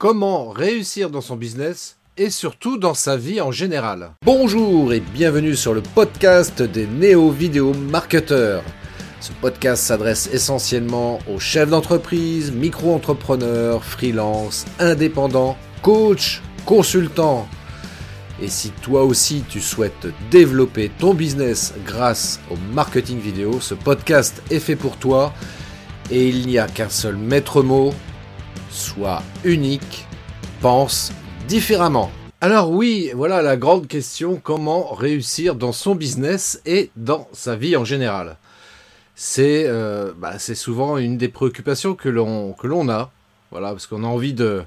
Comment réussir dans son business et surtout dans sa vie en général. Bonjour et bienvenue sur le podcast des néo-vidéo marketeurs. Ce podcast s'adresse essentiellement aux chefs d'entreprise, micro-entrepreneurs, freelance, indépendants, coachs, consultants. Et si toi aussi tu souhaites développer ton business grâce au marketing vidéo, ce podcast est fait pour toi et il n'y a qu'un seul maître mot, Sois unique, pense différemment. Alors oui, voilà la grande question, comment réussir dans son business et dans sa vie en général. C'est euh, bah, souvent une des préoccupations que l'on a, voilà, parce qu'on a envie de,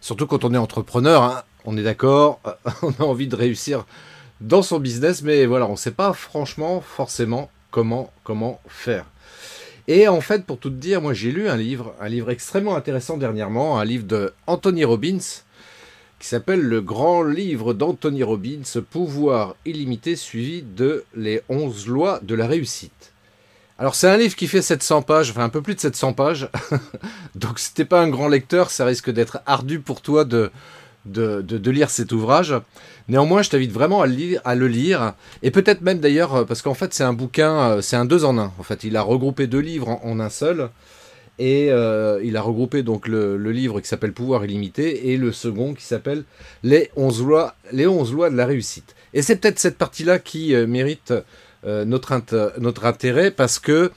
surtout quand on est entrepreneur, hein, on est d'accord, on a envie de réussir dans son business, mais voilà, on ne sait pas franchement forcément comment, comment faire. Et en fait, pour tout te dire, moi j'ai lu un livre, un livre extrêmement intéressant dernièrement, un livre de Anthony Robbins, qui s'appelle Le grand livre d'Anthony Robbins, Pouvoir illimité, suivi de Les 11 lois de la réussite. Alors c'est un livre qui fait 700 pages, enfin un peu plus de 700 pages, donc si t'es pas un grand lecteur, ça risque d'être ardu pour toi de, de, lire cet ouvrage. Néanmoins, je t'invite vraiment à le lire, et peut-être même d'ailleurs, euh, parce qu'en fait c'est un bouquin, euh, c'est un deux en un. En fait, il a regroupé deux livres en, un seul, et euh, il a regroupé donc le, livre qui s'appelle Pouvoir illimité et le second qui s'appelle Les 11 lois, les 11 lois de la réussite. Et c'est peut-être cette partie-là qui mérite notre, notre intérêt parce que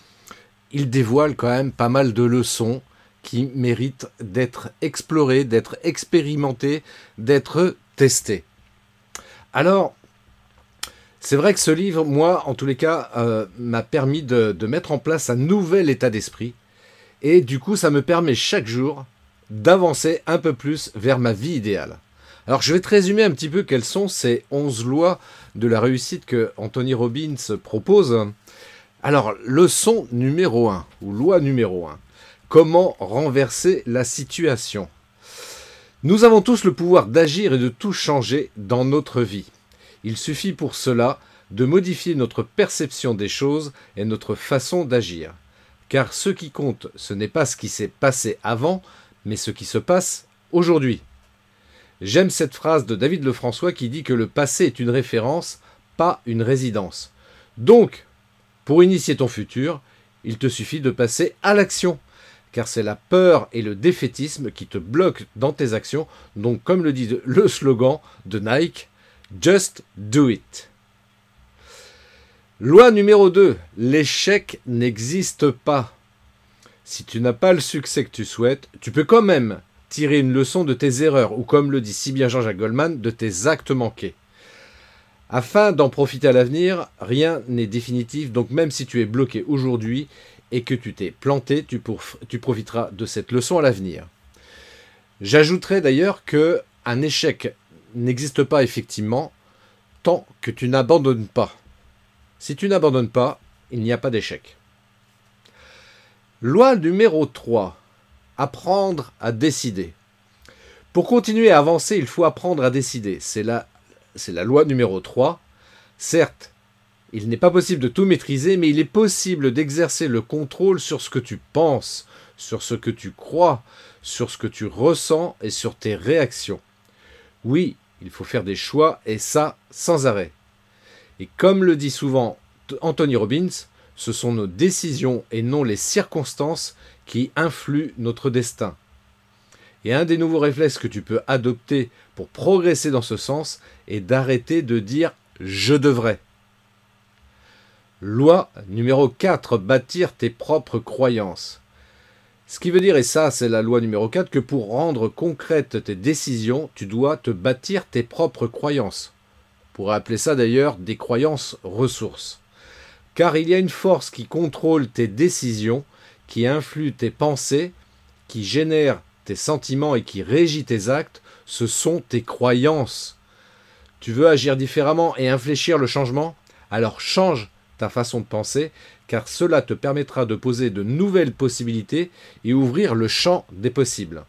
il dévoile quand même pas mal de leçons qui mérite d'être exploré, d'être expérimenté, d'être testé. Alors, c'est vrai que ce livre, moi, en tous les cas, euh, m'a permis de, mettre en place un nouvel état d'esprit. Et du coup, ça me permet chaque jour d'avancer un peu plus vers ma vie idéale. Alors, je vais te résumer un petit peu quelles sont ces 11 lois de la réussite que Anthony Robbins propose. Alors, leçon numéro 1, ou loi numéro 1. Comment renverser la situation? Nous avons tous le pouvoir d'agir et de tout changer dans notre vie. Il suffit pour cela de modifier notre perception des choses et notre façon d'agir. Car ce qui compte, ce n'est pas ce qui s'est passé avant, mais ce qui se passe aujourd'hui. J'aime cette phrase de David Lefrançois qui dit que le passé est une référence, pas une résidence. Donc, pour initier ton futur, il te suffit de passer à l'action car c'est la peur et le défaitisme qui te bloquent dans tes actions. Donc, comme le dit le slogan de Nike, Just do it. Loi numéro 2. L'échec n'existe pas. Si tu n'as pas le succès que tu souhaites, tu peux quand même tirer une leçon de tes erreurs, ou comme le dit si bien Jean-Jacques Goldman, de tes actes manqués. Afin d'en profiter à l'avenir, rien n'est définitif, donc même si tu es bloqué aujourd'hui, et que tu t'es planté, tu, profiteras de cette leçon à l'avenir. J'ajouterai d'ailleurs que un échec n'existe pas effectivement tant que tu n'abandonnes pas. Si tu n'abandonnes pas, il n'y a pas d'échec. Loi numéro 3. Apprendre à décider. Pour continuer à avancer, il faut apprendre à décider. C'est la, c'est la loi numéro 3. Certes, il n'est pas possible de tout maîtriser, mais il est possible d'exercer le contrôle sur ce que tu penses, sur ce que tu crois, sur ce que tu ressens et sur tes réactions. Oui, il faut faire des choix, et ça sans arrêt. Et comme le dit souvent Anthony Robbins, ce sont nos décisions et non les circonstances qui influent notre destin. Et un des nouveaux réflexes que tu peux adopter pour progresser dans ce sens est d'arrêter de dire je devrais. Loi numéro 4, bâtir tes propres croyances. Ce qui veut dire, et ça c'est la loi numéro 4, que pour rendre concrètes tes décisions, tu dois te bâtir tes propres croyances. On pourrait appeler ça d'ailleurs des croyances ressources. Car il y a une force qui contrôle tes décisions, qui influe tes pensées, qui génère tes sentiments et qui régit tes actes, ce sont tes croyances. Tu veux agir différemment et infléchir le changement? Alors change ta façon de penser, car cela te permettra de poser de nouvelles possibilités et ouvrir le champ des possibles.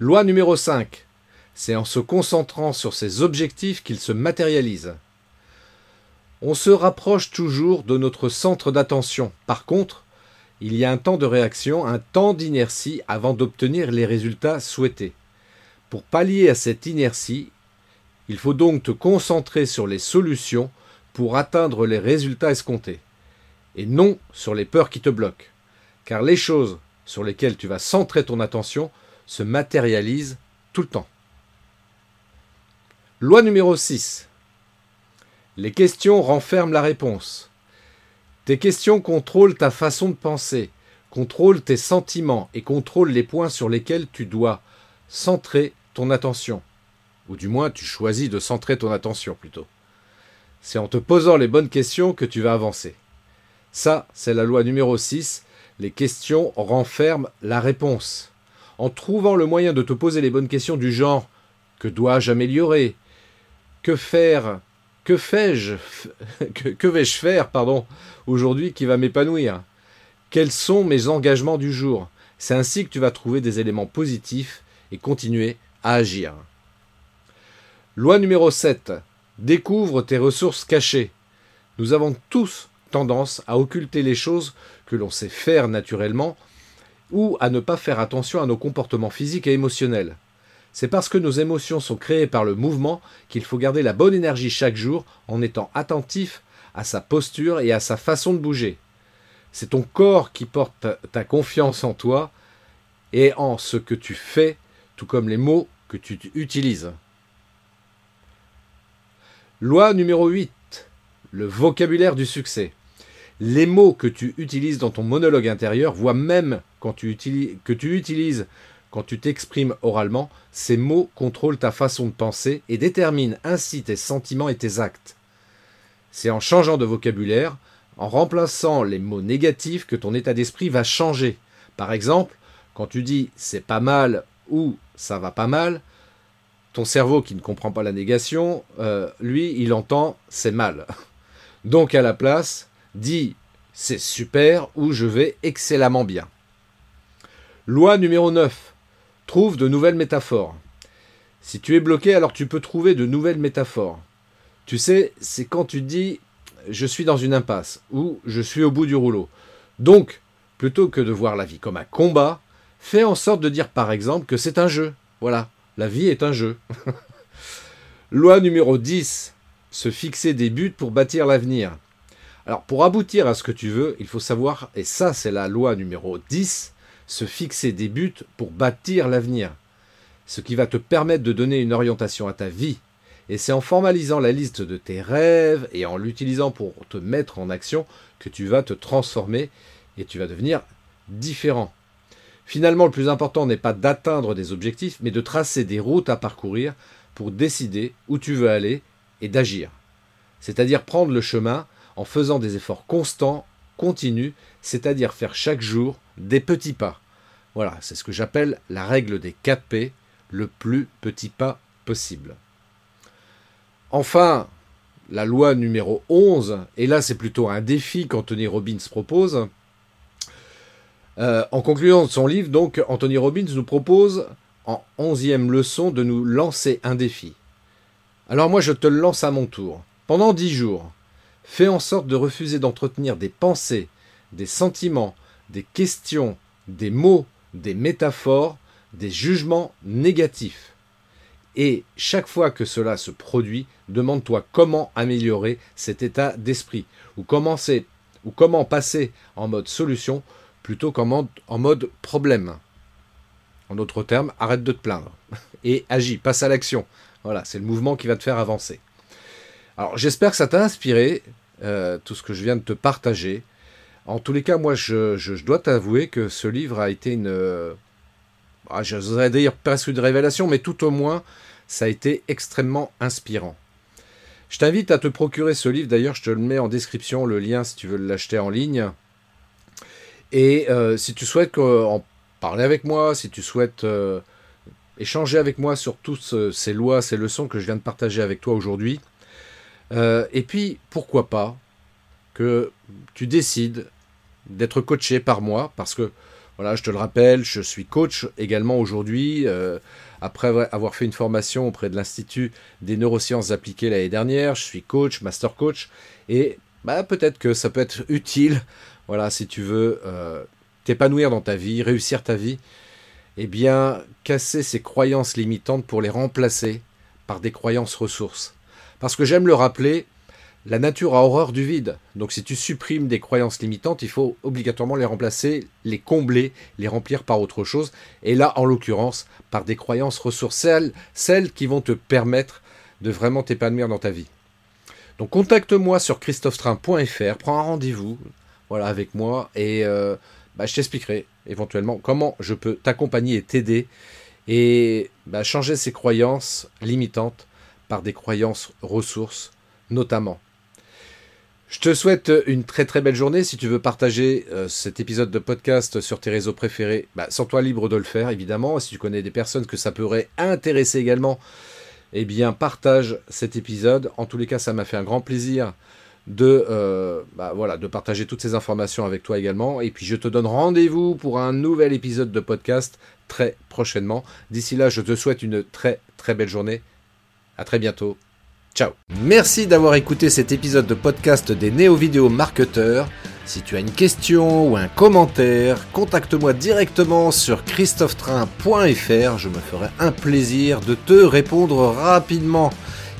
Loi numéro 5. C'est en se concentrant sur ses objectifs qu'ils se matérialisent. On se rapproche toujours de notre centre d'attention. Par contre, il y a un temps de réaction, un temps d'inertie avant d'obtenir les résultats souhaités. Pour pallier à cette inertie, il faut donc te concentrer sur les solutions pour atteindre les résultats escomptés, et non sur les peurs qui te bloquent, car les choses sur lesquelles tu vas centrer ton attention se matérialisent tout le temps. Loi numéro 6. Les questions renferment la réponse. Tes questions contrôlent ta façon de penser, contrôlent tes sentiments et contrôlent les points sur lesquels tu dois centrer ton attention. Ou du moins, tu choisis de centrer ton attention plutôt. C'est en te posant les bonnes questions que tu vas avancer. Ça, c'est la loi numéro 6. Les questions renferment la réponse. En trouvant le moyen de te poser les bonnes questions du genre que dois-je améliorer? Que faire? Que fais-je? Que, vais-je faire, pardon, aujourd'hui qui va m'épanouir? Quels sont mes engagements du jour? C'est ainsi que tu vas trouver des éléments positifs et continuer à agir. Loi numéro 7. Découvre tes ressources cachées. Nous avons tous tendance à occulter les choses que l'on sait faire naturellement ou à ne pas faire attention à nos comportements physiques et émotionnels. C'est parce que nos émotions sont créées par le mouvement qu'il faut garder la bonne énergie chaque jour en étant attentif à sa posture et à sa façon de bouger. C'est ton corps qui porte ta confiance en toi et en ce que tu fais, tout comme les mots que tu utilises. Loi numéro 8. Le vocabulaire du succès. Les mots que tu utilises dans ton monologue intérieur, voire même que tu utilises quand tu t'exprimes oralement, ces mots contrôlent ta façon de penser et déterminent ainsi tes sentiments et tes actes. C'est en changeant de vocabulaire, en remplaçant les mots négatifs que ton état d'esprit va changer. Par exemple, quand tu dis c'est pas mal ou ça va pas mal, ton cerveau qui ne comprend pas la négation, euh, lui, il entend c'est mal. Donc à la place, dis c'est super ou je vais excellemment bien. Loi numéro 9. Trouve de nouvelles métaphores. Si tu es bloqué, alors tu peux trouver de nouvelles métaphores. Tu sais, c'est quand tu dis je suis dans une impasse ou je suis au bout du rouleau. Donc, plutôt que de voir la vie comme un combat, fais en sorte de dire par exemple que c'est un jeu. Voilà, la vie est un jeu. Loi numéro 10. Se fixer des buts pour bâtir l'avenir. Alors, pour aboutir à ce que tu veux, il faut savoir, et ça c'est la loi numéro 10, se fixer des buts pour bâtir l'avenir. Ce qui va te permettre de donner une orientation à ta vie, et c'est en formalisant la liste de tes rêves et en l'utilisant pour te mettre en action que tu vas te transformer et tu vas devenir différent. Finalement, le plus important n'est pas d'atteindre des objectifs, mais de tracer des routes à parcourir pour décider où tu veux aller et d'agir. C'est-à-dire prendre le chemin en faisant des efforts constants, continus, c'est-à-dire faire chaque jour des petits pas. Voilà, c'est ce que j'appelle la règle des 4 P, le plus petit pas possible. Enfin, la loi numéro 11, et là c'est plutôt un défi qu'Anthony Robbins propose. Euh, en concluant son livre, donc, Anthony Robbins nous propose, en onzième leçon, de nous lancer un défi. Alors moi je te lance à mon tour. Pendant dix jours, fais en sorte de refuser d'entretenir des pensées, des sentiments, des questions, des mots, des métaphores, des jugements négatifs. Et chaque fois que cela se produit, demande-toi comment améliorer cet état d'esprit, ou, ou comment passer en mode solution plutôt qu'en mode, problème. En d'autres termes, arrête de te plaindre et agis, passe à l'action. Voilà, c'est le mouvement qui va te faire avancer. Alors j'espère que ça t'a inspiré, euh, tout ce que je viens de te partager. En tous les cas, moi, je, dois t'avouer que ce livre a été une... Euh, ah, je voudrais dire presque une révélation, mais tout au moins, ça a été extrêmement inspirant. Je t'invite à te procurer ce livre, d'ailleurs je te le mets en description, le lien si tu veux l'acheter en ligne. Et euh, si tu souhaites en parler avec moi, si tu souhaites euh, échanger avec moi sur toutes ces lois, ces leçons que je viens de partager avec toi aujourd'hui, euh, et puis pourquoi pas que tu décides d'être coaché par moi, parce que voilà, je te le rappelle, je suis coach également aujourd'hui, euh, après avoir fait une formation auprès de l'Institut des neurosciences appliquées l'année dernière. Je suis coach, master coach, et bah, peut-être que ça peut être utile voilà, si tu veux euh, t'épanouir dans ta vie, réussir ta vie, eh bien, casser ces croyances limitantes pour les remplacer par des croyances ressources. Parce que j'aime le rappeler, la nature a horreur du vide. Donc si tu supprimes des croyances limitantes, il faut obligatoirement les remplacer, les combler, les remplir par autre chose. Et là, en l'occurrence, par des croyances ressources, celles, celles qui vont te permettre de vraiment t'épanouir dans ta vie. Donc contacte-moi sur christophetrain.fr, prends un rendez-vous voilà, avec moi et euh, bah, je t'expliquerai éventuellement comment je peux t'accompagner et t'aider et bah, changer ces croyances limitantes par des croyances ressources notamment. Je te souhaite une très très belle journée. Si tu veux partager euh, cet épisode de podcast sur tes réseaux préférés, bah, sens-toi libre de le faire évidemment. Si tu connais des personnes que ça pourrait intéresser également, eh bien partage cet épisode. En tous les cas, ça m'a fait un grand plaisir de, euh, bah, voilà, de partager toutes ces informations avec toi également. Et puis je te donne rendez-vous pour un nouvel épisode de podcast très prochainement. D'ici là, je te souhaite une très très belle journée. À très bientôt. Ciao. Merci d'avoir écouté cet épisode de podcast des néo-vidéo marketeurs. Si tu as une question ou un commentaire, contacte-moi directement sur christophetrain.fr. Je me ferai un plaisir de te répondre rapidement.